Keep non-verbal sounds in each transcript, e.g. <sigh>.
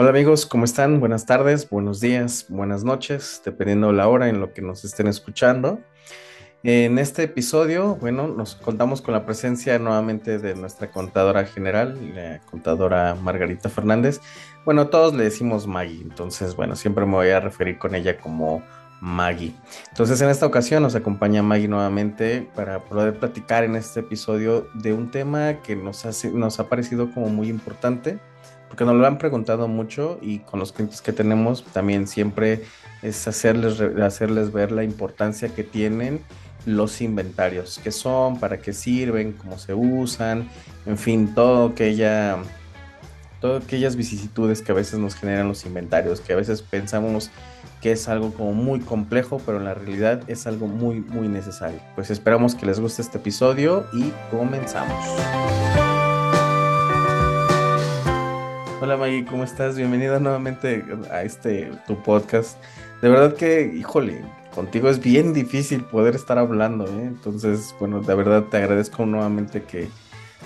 Hola amigos, ¿cómo están? Buenas tardes, buenos días, buenas noches, dependiendo la hora en lo que nos estén escuchando. En este episodio, bueno, nos contamos con la presencia nuevamente de nuestra contadora general, la contadora Margarita Fernández. Bueno, todos le decimos Maggie, entonces, bueno, siempre me voy a referir con ella como Maggie. Entonces, en esta ocasión nos acompaña Maggie nuevamente para poder platicar en este episodio de un tema que nos, nos ha parecido como muy importante, porque nos lo han preguntado mucho y con los clientes que tenemos también siempre es hacerles, hacerles ver la importancia que tienen los inventarios, qué son, para qué sirven, cómo se usan, en fin, todo que ella todas aquellas vicisitudes que a veces nos generan los inventarios, que a veces pensamos que es algo como muy complejo, pero en la realidad es algo muy, muy necesario. Pues esperamos que les guste este episodio y comenzamos. Hola Maggie, ¿cómo estás? Bienvenida nuevamente a este tu podcast. De verdad que, híjole, contigo es bien difícil poder estar hablando, ¿eh? Entonces, bueno, de verdad te agradezco nuevamente que,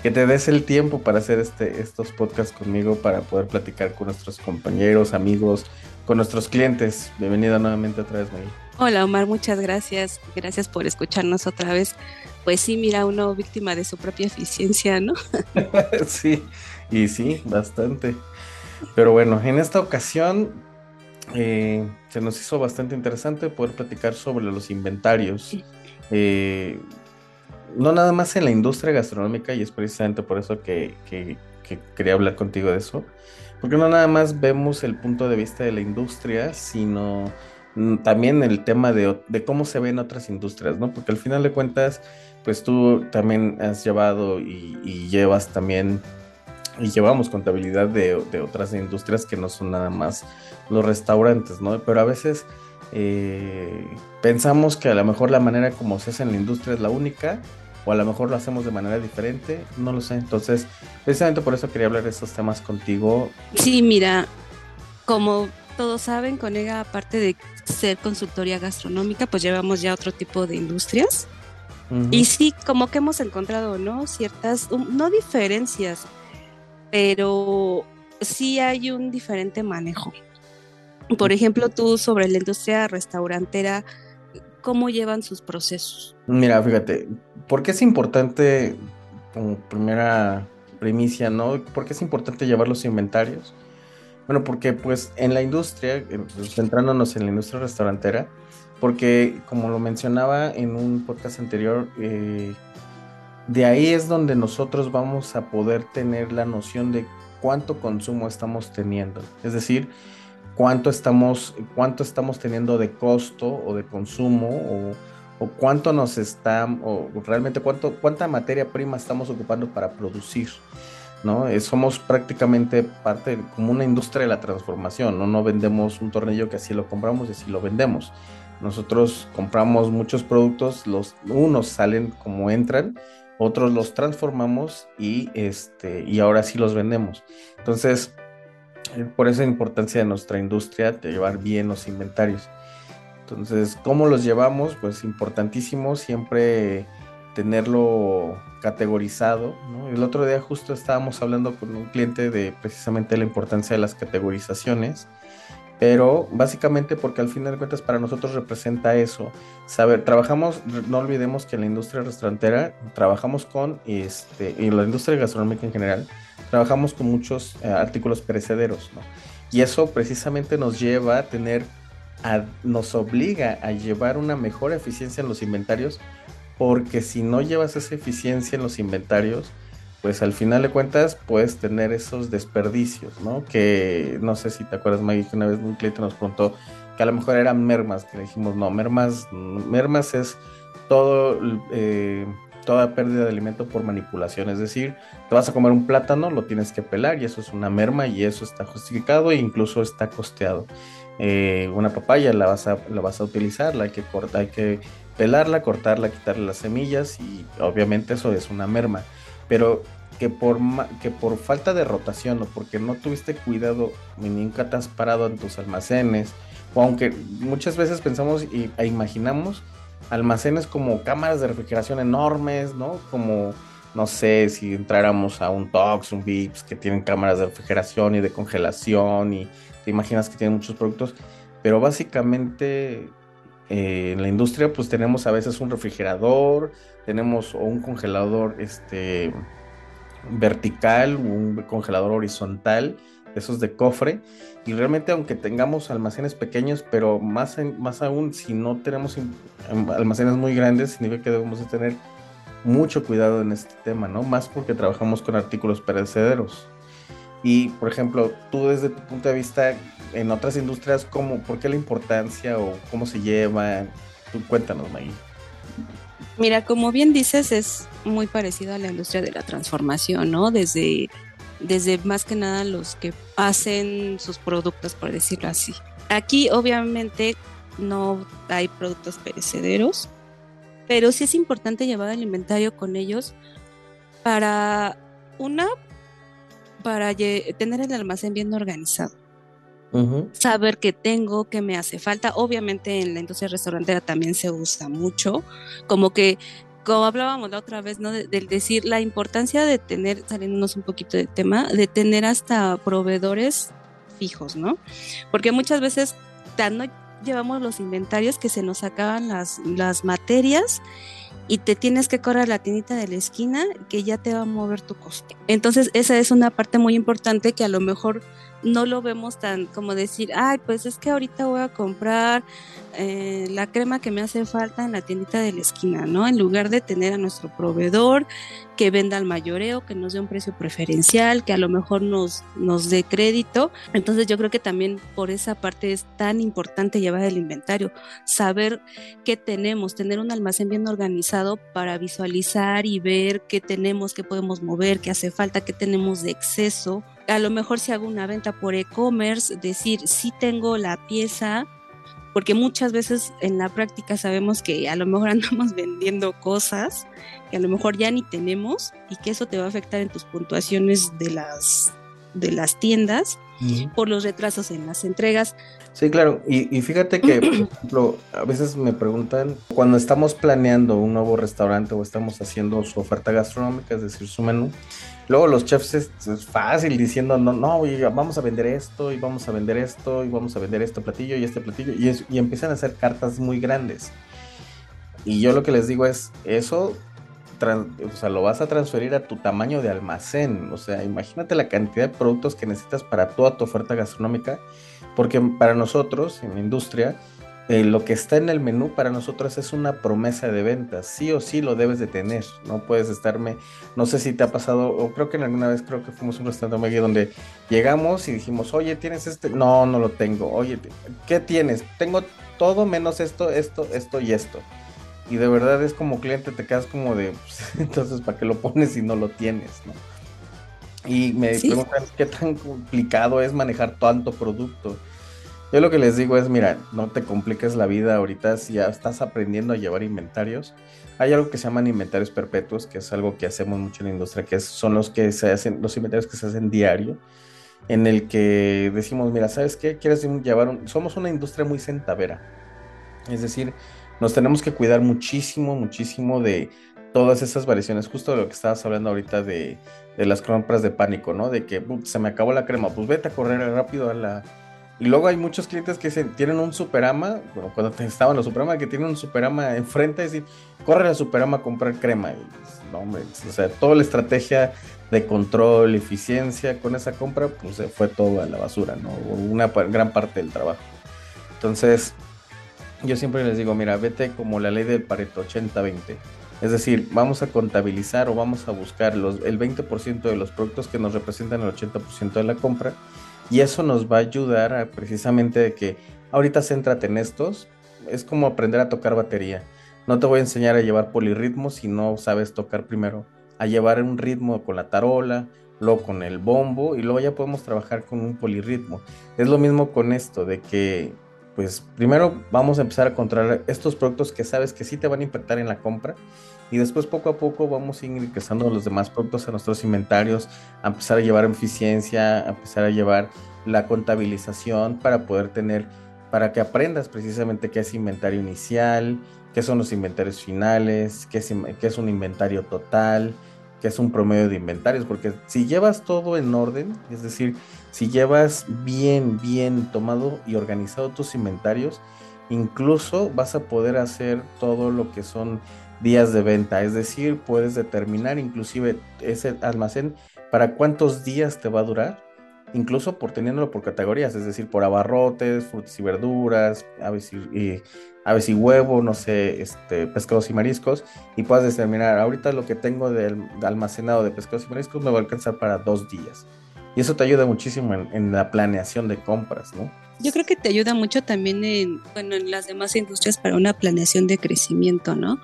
que te des el tiempo para hacer este, estos podcasts conmigo, para poder platicar con nuestros compañeros, amigos, con nuestros clientes. Bienvenida nuevamente otra vez, Maggie. Hola Omar, muchas gracias. Gracias por escucharnos otra vez. Pues sí, mira, uno víctima de su propia eficiencia, ¿no? <laughs> sí, y sí, bastante. Pero bueno, en esta ocasión eh, se nos hizo bastante interesante poder platicar sobre los inventarios. Eh, no nada más en la industria gastronómica, y es precisamente por eso que, quería hablar contigo de eso, porque no nada más vemos el punto de vista de la industria, sino mm, también el tema de, cómo se ven otras industrias, ¿no? Porque al final de cuentas, pues tú también has llevado y, llevas también, y llevamos contabilidad de, de, otras industrias que no son nada más los restaurantes, ¿no? Pero a veces eh, pensamos que a lo mejor la manera como se hace en la industria es la única, o a lo mejor lo hacemos de manera diferente, no lo sé. Entonces, precisamente por eso quería hablar de estos temas contigo. Sí, mira, como todos saben, Conega, aparte de ser consultoría gastronómica, pues llevamos ya otro tipo de industrias. Y sí, como que hemos encontrado, ¿no? Ciertas, no diferencias, pero sí hay un diferente manejo. Por ejemplo, tú sobre la industria restaurantera, ¿cómo llevan sus procesos? Mira, fíjate, ¿por qué es importante, como primera primicia, ¿no? ¿Por qué es importante llevar los inventarios? Bueno, porque pues en la industria, pues, centrándonos en la industria restaurantera, porque como lo mencionaba en un podcast anterior, eh, de ahí es donde nosotros vamos a poder tener la noción de cuánto consumo estamos teniendo. Es decir, cuánto estamos, cuánto estamos teniendo de costo o de consumo o, cuánto nos está, o realmente cuánto, cuánta materia prima estamos ocupando para producir. ¿no? Eh, somos prácticamente parte como una industria de la transformación, ¿no? No vendemos un tornillo que así lo compramos y así lo vendemos. Nosotros compramos muchos productos, los unos salen como entran, otros los transformamos y este y ahora sí los vendemos. Entonces, por esa importancia de nuestra industria de llevar bien los inventarios. Entonces, ¿cómo los llevamos? Pues importantísimo siempre tenerlo categorizado. El otro día justo estábamos hablando con un cliente de precisamente la importancia de las categorizaciones, pero básicamente porque al final de cuentas para nosotros representa eso. Saber, trabajamos, no olvidemos que en la industria restaurantera trabajamos con, este, y la industria gastronómica en general, trabajamos con muchos eh, artículos perecederos, ¿no? Y eso precisamente nos lleva a tener, nos obliga a llevar una mejor eficiencia en los inventarios, porque si no llevas esa eficiencia en los inventarios, pues al final de cuentas puedes tener esos desperdicios, ¿no? Que no sé si te acuerdas, Maggie, que una vez un cliente nos preguntó que a lo mejor eran mermas, que le dijimos, no, mermas, mermas es todo eh, toda pérdida de alimento por manipulación. Es decir, te vas a comer un plátano, lo tienes que pelar y eso es una merma y eso está justificado e incluso está costeado. Eh, una papaya la vas, a, la vas a utilizar, la hay que cortar, hay que pelarla, cortarla, quitarle las semillas y obviamente eso es una merma. Pero que por, que por falta de rotación o porque no tuviste cuidado ni nunca te has parado en tus almacenes, o aunque muchas veces pensamos y, e imaginamos almacenes como cámaras de refrigeración enormes, ¿no? Como no sé si entráramos a un Tox, un Vips, que tienen cámaras de refrigeración y de congelación y te imaginas que tienen muchos productos, pero básicamente eh, en la industria pues tenemos a veces un refrigerador, tenemos un congelador este, vertical, un congelador horizontal, esos de cofre, y realmente aunque tengamos almacenes pequeños, pero más, más aún si no tenemos almacenes muy grandes, significa que debemos de tener mucho cuidado en este tema, ¿no? Más porque trabajamos con artículos perecederos. Y, por ejemplo, tú desde tu punto de vista, en otras industrias, ¿cómo, ¿por qué la importancia o cómo se lleva? Tú cuéntanos, Maggie. Mira, como bien dices, es muy parecido a la industria de la transformación, ¿no? Desde, desde más que nada los que hacen sus productos, por decirlo así. Aquí, obviamente, no hay productos perecederos, pero sí es importante llevar el inventario con ellos para una, para tener el almacén bien organizado. Saber qué tengo, qué me hace falta. Obviamente en la industria restaurantera también se usa mucho, como que, como hablábamos la otra vez, ¿no? Del decir la importancia de tener, saliéndonos un poquito de tema, de tener hasta proveedores fijos, ¿no? Porque muchas veces no llevamos los inventarios que se nos acaban las, las materias y te tienes que correr la tiendita de la esquina que ya te va a mover tu costo. Entonces esa es una parte muy importante que a lo mejor no lo vemos tan como decir, ay, pues es que ahorita voy a comprar eh, la crema que me hace falta en la tiendita de la esquina, ¿no? En lugar de tener a nuestro proveedor que venda al mayoreo, que nos dé un precio preferencial, que a lo mejor nos, nos dé crédito. Entonces yo creo que también por esa parte es tan importante llevar el inventario, saber qué tenemos, tener un almacén bien organizado para visualizar y ver qué tenemos, qué podemos mover, qué hace falta, qué tenemos de exceso a lo mejor si hago una venta por e-commerce, decir si tengo la pieza, porque muchas veces en la práctica sabemos que a lo mejor <laughs> andamos vendiendo cosas que a lo mejor ya ni tenemos y que eso te va a afectar en tus puntuaciones de las de las tiendas por los retrasos en las entregas. Sí, claro. Y, fíjate que, por <clears throat> ejemplo, a veces me preguntan, cuando estamos planeando un nuevo restaurante o estamos haciendo su oferta gastronómica, es decir, su menú, luego los chefs es, fácil diciendo, no, no, vamos a vender esto y vamos a vender esto y vamos a vender este platillo y este platillo y, empiezan a hacer cartas muy grandes. Y yo lo que les digo es, eso o sea, lo vas a transferir a tu tamaño de almacén. O sea, imagínate la cantidad de productos que necesitas para toda tu oferta gastronómica, porque para nosotros, en la industria, eh, lo que está en el menú para nosotros es una promesa de ventas. Sí o sí lo debes de tener. No puedes estarme, no sé si te ha pasado, o creo que en alguna vez creo que fuimos a un restaurante donde llegamos y dijimos, oye, ¿tienes este? No, no lo tengo. Oye, ¿qué tienes? Tengo todo menos esto, esto, esto y esto. Y de verdad es como cliente, te quedas como de, pues, <laughs> entonces, ¿para qué lo pones si no lo tienes? ¿no? Y me preguntan qué tan complicado es manejar tanto producto. Yo lo que les digo es, mira, no te compliques la vida ahorita si ya estás aprendiendo a llevar inventarios. Hay algo que se llaman inventarios perpetuos, que es algo que hacemos mucho en la industria, que son los que se hacen, los inventarios que se hacen diario, en el que decimos, mira, ¿sabes qué? Quieres llevar un... Somos una industria muy centavera. Es decir, nos tenemos que cuidar muchísimo, muchísimo de todas esas variaciones, justo de lo que estabas hablando ahorita de, las compras de pánico, ¿no? De que se me acabó la crema, pues vete a correr rápido a la... Y luego hay muchos clientes que tienen un superama, bueno, cuando estaban los superama, que tienen un superama enfrente, y decir, corre al superama a comprar crema. Pues, no, hombre, o sea, toda la estrategia de control, eficiencia con esa compra, pues se fue todo a la basura, ¿no? Una gran parte del trabajo. Entonces, yo siempre les digo, mira, vete como la ley del Pareto 80-20. Es decir, vamos a contabilizar o vamos a buscar los, el 20% de los productos que nos representan el 80% de la compra. Y eso nos va a ayudar a precisamente de que ahorita céntrate en estos. Es como aprender a tocar batería. No te voy a enseñar a llevar polirritmo si no sabes tocar primero. A llevar un ritmo con la tarola, luego con el bombo y luego ya podemos trabajar con un polirritmo. Es lo mismo con esto, de que pues primero vamos a empezar a controlar estos productos que sabes que sí te van a impactar en la compra. Y después poco a poco vamos a ir ingresando los demás productos a nuestros inventarios, a empezar a llevar eficiencia, a empezar a llevar la contabilización para poder tener, para que aprendas precisamente qué es inventario inicial, qué son los inventarios finales, qué es, qué es un inventario total, que es un promedio de inventarios, porque si llevas todo en orden, es decir, si llevas bien, bien tomado y organizado tus inventarios, incluso vas a poder hacer todo lo que son días de venta, es decir, puedes determinar inclusive ese almacén para cuántos días te va a durar, incluso por teniéndolo por categorías, es decir, por abarrotes, frutas y verduras, aves y, huevo, no sé, este, pescados y mariscos, y puedas determinar, ahorita lo que tengo de, almacenado de pescados y mariscos me va a alcanzar para dos días. Y eso te ayuda muchísimo en la planeación de compras, ¿no? Yo creo que te ayuda mucho también en, bueno, en las demás industrias para una planeación de crecimiento, ¿no?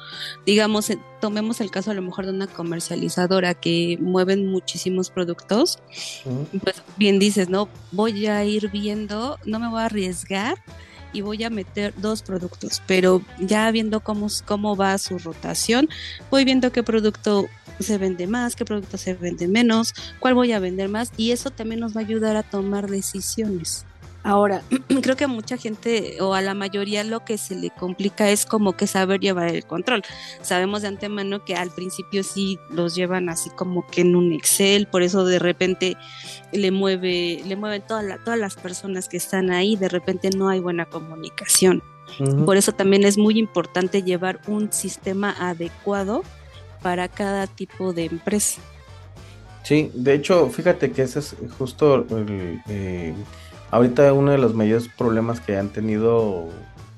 Digamos, eh, tomemos el caso a lo mejor de una comercializadora que mueven muchísimos productos, pues bien dices, ¿no? Voy a ir viendo, no me voy a arriesgar y voy a meter dos productos, pero ya viendo cómo, cómo va su rotación, voy viendo qué producto se vende más, qué producto se vende menos, cuál voy a vender más y eso también nos va a ayudar a tomar decisiones. Ahora, <clears throat> creo que a mucha gente o a la mayoría lo que se le complica es como que saber llevar el control. Sabemos de antemano que al principio sí los llevan así como que en un Excel, por eso de repente le mueve, le mueven toda todas las personas que están ahí, de repente no hay buena comunicación. Por eso también es muy importante llevar un sistema adecuado para cada tipo de empresa. Sí, de hecho, fíjate que ese es justo el, eh, Ahorita uno de los mayores problemas que han tenido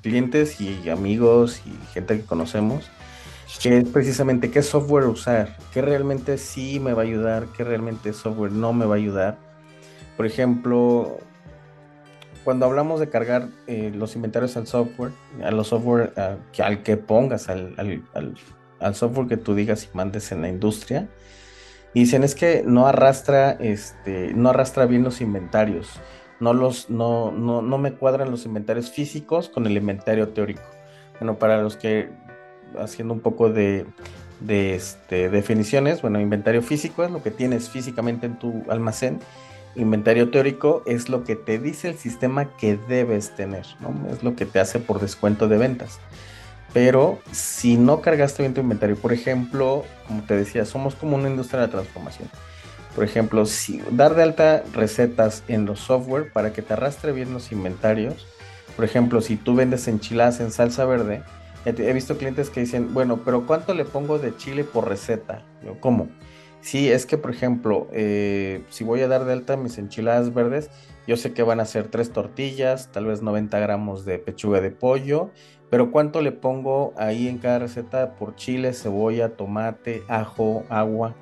clientes y amigos y gente que conocemos, que es precisamente qué software usar, qué realmente sí me va a ayudar, qué realmente software no me va a ayudar. Por ejemplo, cuando hablamos de cargar eh, los inventarios al software, a los software que, al que pongas, al, al, software que tú digas y mandes en la industria, y dicen es que no arrastra, este, no arrastra bien los inventarios no, los, no, no, no me cuadran los inventarios físicos con el inventario teórico. Bueno, para los que, haciendo un poco de, de este, definiciones, bueno, inventario físico es lo que tienes físicamente en tu almacén. Inventario teórico es lo que te dice el sistema que debes tener, ¿no? Es lo que te hace por descuento de ventas. Pero si no cargaste bien tu inventario, por ejemplo, como te decía, somos como una industria de transformación. Por ejemplo, si dar de alta recetas en los software para que te arrastre bien los inventarios. Por ejemplo, si tú vendes enchiladas en salsa verde, he visto clientes que dicen, bueno, pero ¿cuánto le pongo de chile por receta? Yo, ¿cómo? Sí, es que, por ejemplo, eh, si voy a dar de alta mis enchiladas verdes, yo sé que van a ser tres tortillas, tal vez 90 gramos de pechuga de pollo, pero ¿cuánto le pongo ahí en cada receta por chile, cebolla, tomate, ajo, agua?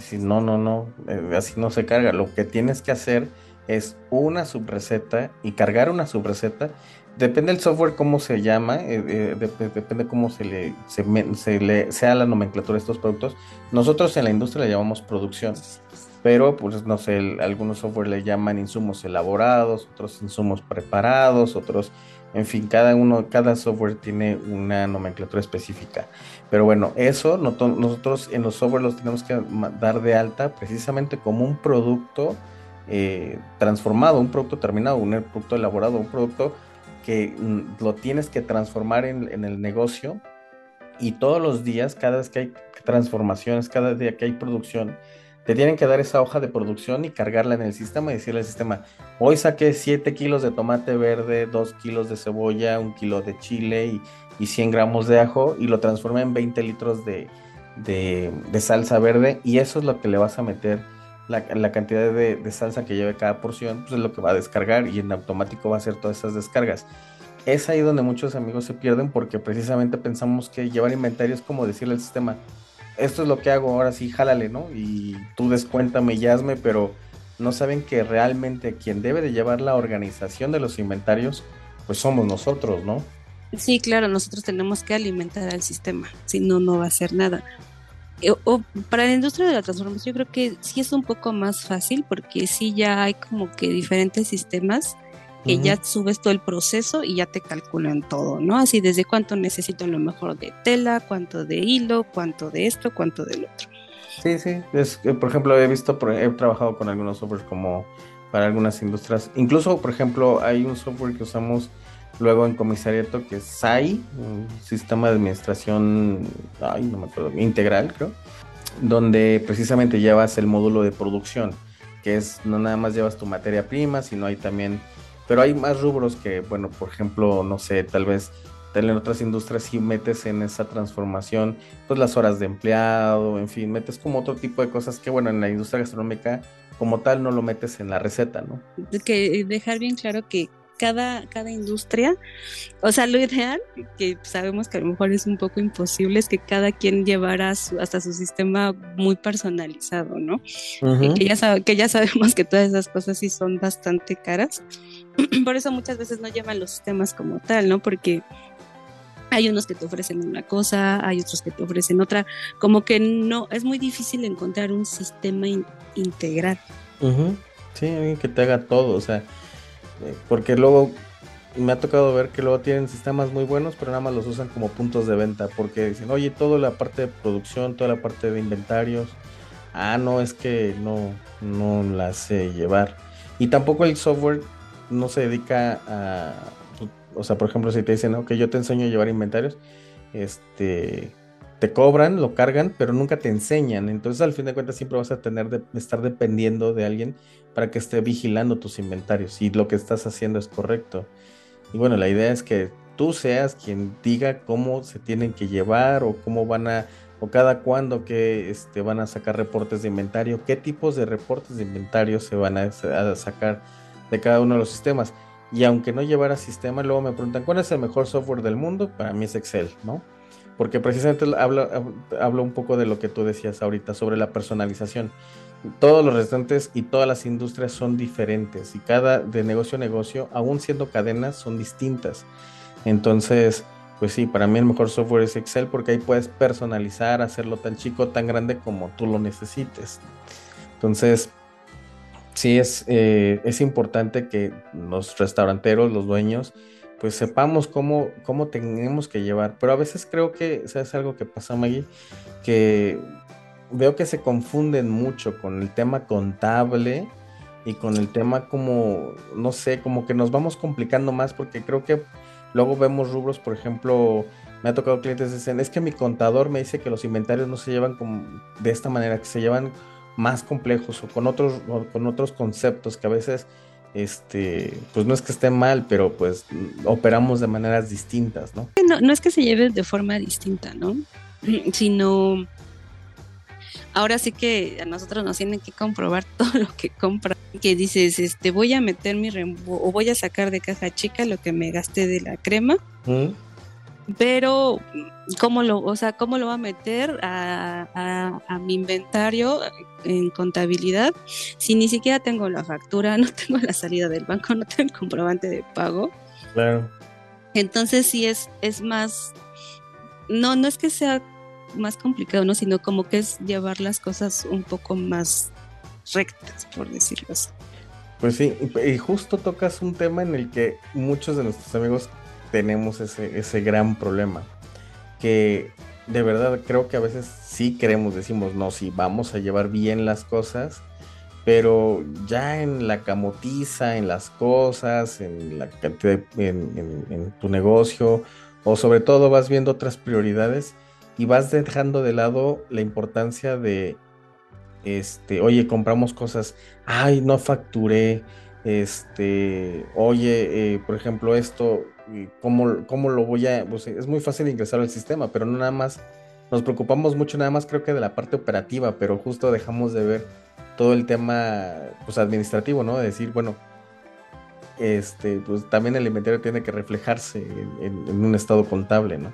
Si no, no, no, eh, así no se carga. Lo que tienes que hacer es una subreceta y cargar una subreceta. Depende del software cómo se llama, eh, eh, depende cómo se le, se, le sea la nomenclatura de estos productos. Nosotros en la industria le llamamos producción, pero pues no sé, algunos software le llaman insumos elaborados, otros insumos preparados, otros en fin, cada uno, cada software tiene una nomenclatura específica. Pero bueno, eso nosotros en los software los tenemos que dar de alta precisamente como un producto eh, transformado, un producto terminado, un producto elaborado, un producto que mm, lo tienes que transformar en, en el negocio. Y todos los días, cada vez que hay transformaciones, cada día que hay producción, te tienen que dar esa hoja de producción y cargarla en el sistema y decirle al sistema, hoy saqué 7 kilos de tomate verde, 2 kilos de cebolla, 1 kilo de chile y, 100 gramos de ajo y lo transformé en 20 litros de, salsa verde y eso es lo que le vas a meter, la, cantidad de, salsa que lleve cada porción, pues es lo que va a descargar y en automático va a hacer todas esas descargas. Es ahí donde muchos amigos se pierden porque precisamente pensamos que llevar inventario es como decirle al sistema, esto es lo que hago, ahora sí, jálale, ¿no? Y tú descuéntame y hazme, pero no saben que realmente quien debe de llevar la organización de los inventarios, pues somos nosotros, ¿no? Sí, claro, nosotros tenemos que alimentar al sistema, si no, no va a hacer nada. Eh, o, para la industria de la transformación yo creo que sí es un poco más fácil porque sí ya hay como que diferentes sistemas que ya subes todo el proceso y ya te calculan todo, ¿no? Así desde cuánto necesito lo mejor de tela, cuánto de hilo, cuánto de esto, cuánto del otro. Sí, sí, es, por ejemplo, he visto, he trabajado con algunos softwares como para algunas industrias, incluso, por ejemplo, hay un software que usamos luego en comisariato que es SAI, un sistema de administración, ay, no me acuerdo, integral, creo. donde precisamente llevas el módulo de producción, que es no nada más llevas tu materia prima, sino hay también, pero hay más rubros que, bueno, por ejemplo, no sé, tal vez en otras industrias si metes en esa transformación, pues las horas de empleado, en fin, metes como otro tipo de cosas que, bueno, en la industria gastronómica como tal no lo metes en la receta, ¿no? Que dejar bien claro que cada, cada industria, o sea, lo ideal, que sabemos que a lo mejor es un poco imposible, es que cada quien llevara hasta su sistema muy personalizado, ¿no? que, ya que ya sabemos que todas esas cosas sí son bastante caras. <clears throat> Por eso muchas veces no llevan los sistemas como tal, ¿no? Porque hay unos que te ofrecen una cosa, hay otros que te ofrecen otra, como que no, es muy difícil encontrar un sistema integral. Sí, alguien que te haga todo, o sea, eh, porque luego me ha tocado ver que luego tienen sistemas muy buenos, pero nada más los usan como puntos de venta, porque dicen, oye, toda la parte de producción, toda la parte de inventarios, ah, no, es que no, no la sé llevar. Y tampoco el software no se dedica a, o sea, por ejemplo, si te dicen, ok, yo te enseño a llevar inventarios, este, te cobran, lo cargan, pero nunca te enseñan. Entonces, al fin de cuentas, siempre vas a tener de estar dependiendo de alguien para que esté vigilando tus inventarios y lo que estás haciendo es correcto. Y bueno, la idea es que tú seas quien diga cómo se tienen que llevar o cómo van a, o cada cuándo que este, van a sacar reportes de inventario, qué tipos de reportes de inventario se van a sacar de cada uno de los sistemas. Y aunque no llevara sistema, luego me preguntan, ¿cuál es el mejor software del mundo? Para mí es Excel, ¿no? Porque precisamente hablo, un poco de lo que tú decías ahorita sobre la personalización. Todos los restantes y todas las industrias son diferentes y cada de negocio a negocio, aún siendo cadenas, son distintas. Entonces, pues sí, para mí el mejor software es Excel porque ahí puedes personalizar, hacerlo tan chico, tan grande como tú lo necesites. Entonces, sí es, eh, es importante que los restauranteros, los dueños, pues sepamos cómo, cómo tenemos que llevar. Pero a veces creo que, ¿sabes algo que pasa, Maggie? Que veo que se confunden mucho con el tema contable y con el tema como, no sé, como que nos vamos complicando más porque creo que luego vemos rubros, por ejemplo, me ha tocado clientes que dicen, es que mi contador me dice que los inventarios no se llevan como de esta manera, que se llevan más complejos o con otros, con otros conceptos que a veces, este, pues no es que esté mal, pero pues operamos de maneras distintas, ¿no? No, no es que se lleve de forma distinta, ¿no? <clears throat> Sino ahora sí que a nosotros nos tienen que comprobar <laughs> todo lo que compran. Que dices, este, voy a meter mi o voy a sacar de caja chica lo que me gasté de la crema pero cómo lo, o sea, cómo lo va a meter a, mi inventario en contabilidad si ni siquiera tengo la factura, <laughs> no tengo la salida del banco, no tengo el comprobante de pago. Claro. Entonces sí es, es más, no, no es que sea más complicado, ¿no? Sino como que es llevar las cosas un poco más rectas, por decirlo así. Pues sí, y justo tocas un tema en el que muchos de nuestros amigos tenemos ese, ese gran problema. Que de verdad creo que a veces sí creemos, decimos, no, sí, vamos a llevar bien las cosas, pero ya en la camotiza, en las cosas, en la cantidad, en, en, tu negocio, o sobre todo vas viendo otras prioridades y vas dejando de lado la importancia de, este, oye, compramos cosas, ay, no facturé, este, oye, eh, por ejemplo, esto, cómo, cómo lo voy a, pues es muy fácil ingresar al sistema, pero no nada más, nos preocupamos mucho nada más creo que de la parte operativa, pero justo dejamos de ver todo el tema pues administrativo, ¿no? De decir, bueno, este, pues también el inventario tiene que reflejarse en un estado contable, ¿no?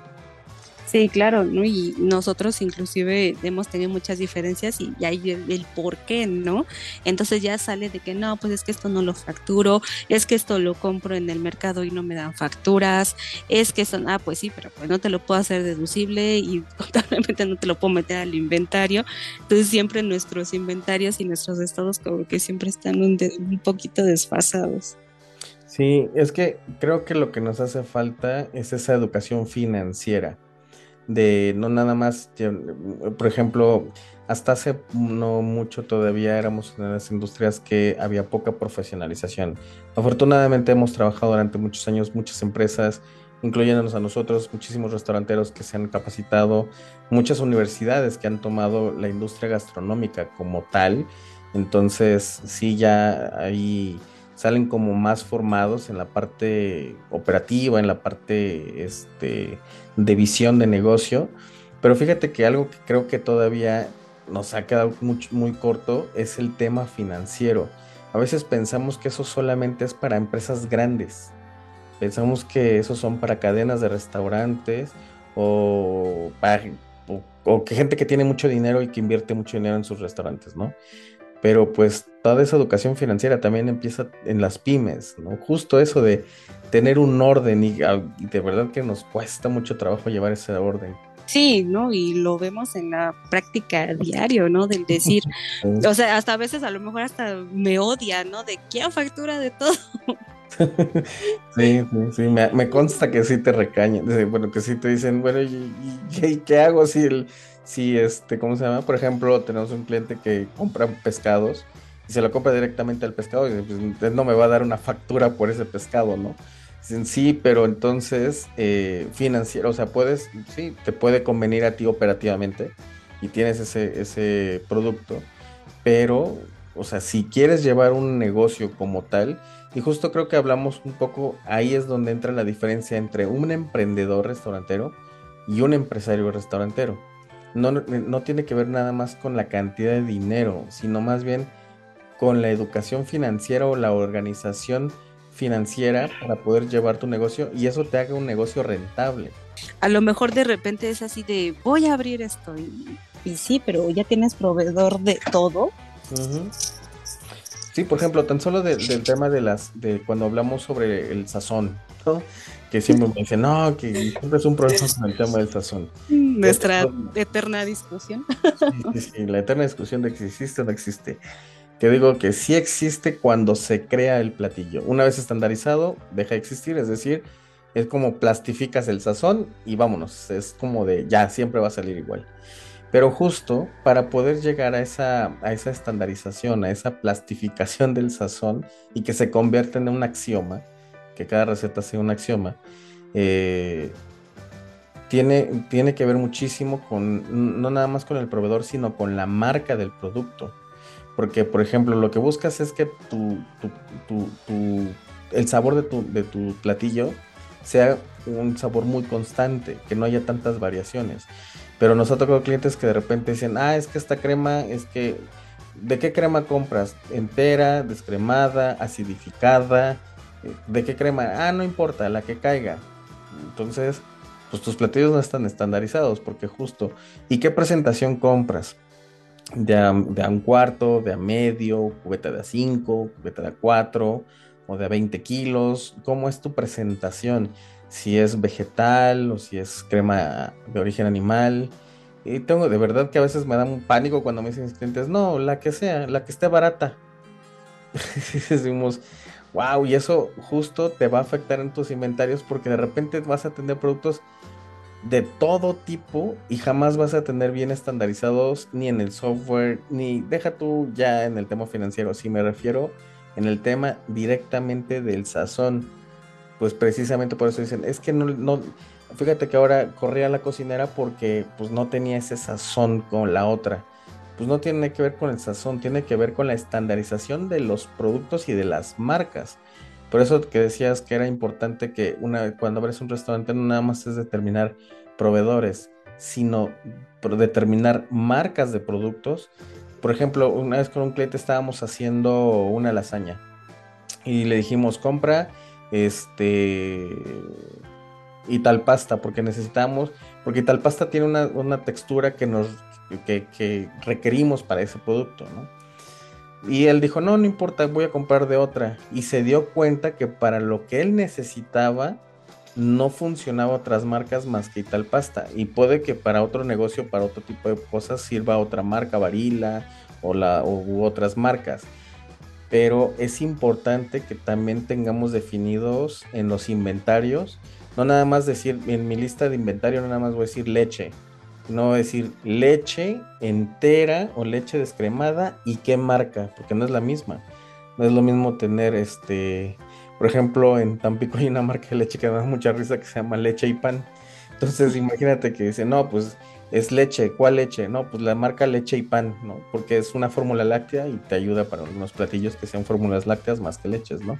Sí, claro, ¿no? Y nosotros inclusive hemos tenido muchas diferencias y, hay el, por qué, ¿no? Entonces ya sale de que no, pues es que esto no lo facturo, es que esto lo compro en el mercado y no me dan facturas, es que son, ah, pues sí, pero pues no te lo puedo hacer deducible y <laughs> contablemente no te lo puedo meter al inventario. Entonces siempre nuestros inventarios y nuestros estados como que siempre están un, un poquito desfasados. Sí, es que creo que lo que nos hace falta es esa educación financiera de no nada más, por ejemplo, hasta hace no mucho todavía éramos en las industrias que había poca profesionalización. Afortunadamente hemos trabajado durante muchos años muchas empresas incluyéndonos a nosotros, muchísimos restauranteros que se han capacitado, muchas universidades que han tomado la industria gastronómica como tal. Entonces, sí, ya ahí salen como más formados en la parte operativa, en la parte este, de visión de negocio. Pero fíjate que algo que creo que todavía nos ha quedado muy, muy corto es el tema financiero. A veces pensamos que eso solamente es para empresas grandes. Pensamos que eso son para cadenas de restaurantes o, para, o, que gente que tiene mucho dinero y que invierte mucho dinero en sus restaurantes, ¿no? Pero pues toda esa educación financiera también empieza en las pymes, ¿no? Justo eso de tener un orden y, y de verdad que nos cuesta mucho trabajo llevar ese orden. Sí, ¿no? Y lo vemos en la práctica diario, ¿no? Del decir, <laughs> o sea, hasta a veces a lo mejor hasta me odia, ¿no? De quiero factura de todo. <laughs> Sí, sí, sí, me, consta que sí te recañan, bueno, que sí te dicen, bueno, ¿y, qué hago si el, si este, ¿cómo se llama? Por ejemplo, tenemos un cliente que compra pescados y se lo compra directamente al pescado y pues, no me va a dar una factura por ese pescado, ¿no? Dicen, sí, pero entonces eh, financiero, o sea, puedes, sí, te puede convenir a ti operativamente y tienes ese, ese producto, pero, o sea, si quieres llevar un negocio como tal, y justo creo que hablamos un poco, ahí es donde entra la diferencia entre un emprendedor restaurantero y un empresario restaurantero. No, no tiene que ver nada más con la cantidad de dinero, sino más bien con la educación financiera o la organización financiera para poder llevar tu negocio y eso te haga un negocio rentable. A lo mejor de repente es así de voy a abrir esto y, sí, pero ya tienes proveedor de todo. Sí, por ejemplo, tan solo del tema de las, de cuando hablamos sobre el sazón, ¿no? Que siempre me dicen, no, que siempre es un problema con el tema del sazón. Nuestra eterna discusión. Sí, sí, la eterna discusión de que existe o no existe. Que digo que sí existe cuando se crea el platillo. Una vez estandarizado, deja de existir, es decir, es como plastificas el sazón y vámonos, es como de ya, siempre va a salir igual. Pero justo para poder llegar a esa, a esa estandarización, a esa plastificación del sazón y que se convierta en un axioma, que cada receta sea un axioma, eh, tiene, tiene que ver muchísimo con, no nada más con el proveedor, sino con la marca del producto. Porque, por ejemplo, lo que buscas es que tu, el sabor de tu, de tu platillo sea un sabor muy constante, que no haya tantas variaciones. Pero nos ha tocado clientes que de repente dicen, ah, es que esta crema, es que, ¿de qué crema compras? ¿Entera, descremada, acidificada? ¿De qué crema? Ah, no importa, la que caiga. Entonces, pues tus platillos no están estandarizados porque justo, ¿y qué presentación compras? De a, un cuarto, de a medio, cubeta de a cinco, cubeta de a cuatro o de a 20 kilos. ¿Cómo es tu presentación? si es vegetal o si es crema de origen animal. Y tengo de verdad que a veces me da un pánico cuando me dicen clientes, no, la que sea, la que esté barata. <laughs> Decimos, wow, y eso justo te va a afectar en tus inventarios porque de repente vas a tener productos de todo tipo y jamás vas a tener bien estandarizados ni en el software, ni deja tú ya en el tema financiero, si me refiero en el tema directamente del sazón pues precisamente por eso dicen, es que no, no, fíjate que ahora corría la cocinera porque pues no tenía ese sazón con la otra. Pues no tiene que ver con el sazón, tiene que ver con la estandarización de los productos y de las marcas. Por eso que decías que era importante que una, cuando abres un restaurante no nada más es determinar proveedores, sino determinar marcas de productos. Por ejemplo, una vez con un cliente estábamos haciendo una lasaña y le dijimos, compra este y tal pasta porque necesitamos porque tal pasta tiene una, textura que nos que, requerimos para ese producto ¿no? y él dijo no no importa voy a comprar de otra y se dio cuenta que para lo que él necesitaba no funcionaba otras marcas más que tal pasta. Y puede que para otro negocio para otro tipo de cosas sirva otra marca varila o la u otras marcas. Pero es importante que también tengamos definidos en los inventarios, no nada más decir, en mi lista de inventario no nada más voy a decir leche, no decir leche entera o leche descremada y qué marca, porque no es la misma. No es lo mismo tener este, Por ejemplo, en Tampico hay una marca de leche que da mucha risa que se llama Leche y Pan. Entonces, imagínate que dice, no, pues es leche, ¿cuál leche? No, pues la marca leche y pan, ¿no? Porque es una fórmula láctea y te ayuda para unos platillos que sean fórmulas lácteas más que leches, ¿no?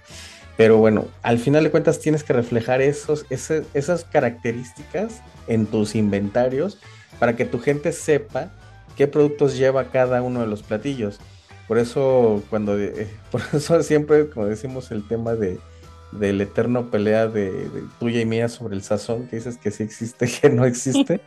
Pero bueno, al final de cuentas tienes que reflejar esos, esas características en tus inventarios para que tu gente sepa qué productos lleva cada uno de los platillos. Por eso, cuando, eh, <laughs> por eso siempre, como decimos, el tema de, del eterno pelea de, tuya y mía sobre el sazón, que dices que sí existe, <laughs> que no existe.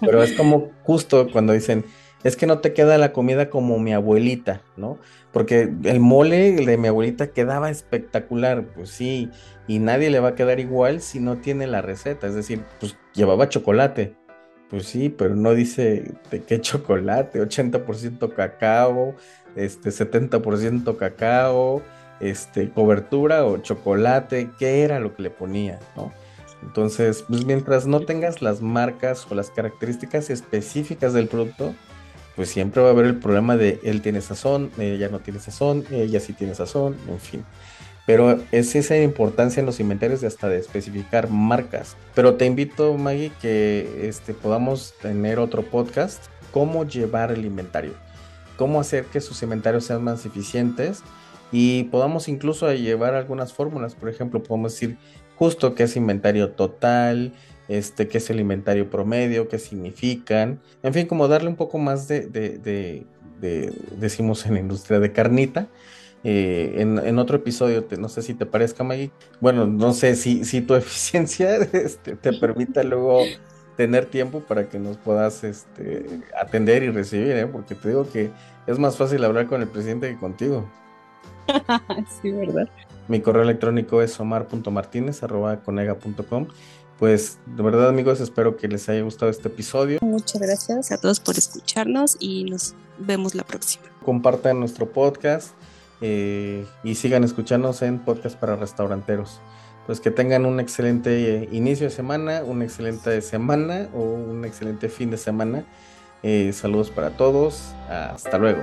Pero es como justo cuando dicen, es que no te queda la comida como mi abuelita, ¿no? Porque el mole de mi abuelita quedaba espectacular, pues sí, y nadie le va a quedar igual si no tiene la receta, es decir, pues llevaba chocolate, pues sí, pero no dice de qué chocolate, 80% cacao, este 70% cacao, este cobertura o chocolate, qué era lo que le ponía, ¿no? Entonces, pues mientras no tengas las marcas o las características específicas del producto, pues siempre va a haber el problema de él tiene sazón, ella no tiene sazón, ella sí tiene sazón, en fin. Pero es esa importancia en los inventarios de hasta de especificar marcas. Pero te invito, Maggie, que este, podamos tener otro podcast, cómo llevar el inventario, cómo hacer que sus inventarios sean más eficientes y podamos incluso llevar algunas fórmulas. Por ejemplo, podemos decir justo qué es inventario total, este, qué es el inventario promedio, qué significan, en fin, como darle un poco más de, de, decimos en la industria de carnita. Eh, en, otro episodio, no sé si te parezca, Maggie. Bueno, no sé si, si tu <laughs> eficiencia este, te permita luego tener tiempo para que nos puedas este, atender y recibir, ¿eh? porque te digo que es más fácil hablar con el presidente que contigo. <laughs> sí, ¿verdad? Mi correo electrónico es omar.martinez.com. Pues de verdad amigos, espero que les haya gustado este episodio. Muchas gracias a todos por escucharnos y nos vemos la próxima. Compartan nuestro podcast eh, y sigan escuchándonos en Podcast para Restauranteros. Pues que tengan un excelente inicio de semana, una excelente semana o un excelente fin de semana. Eh, saludos para todos. Hasta luego.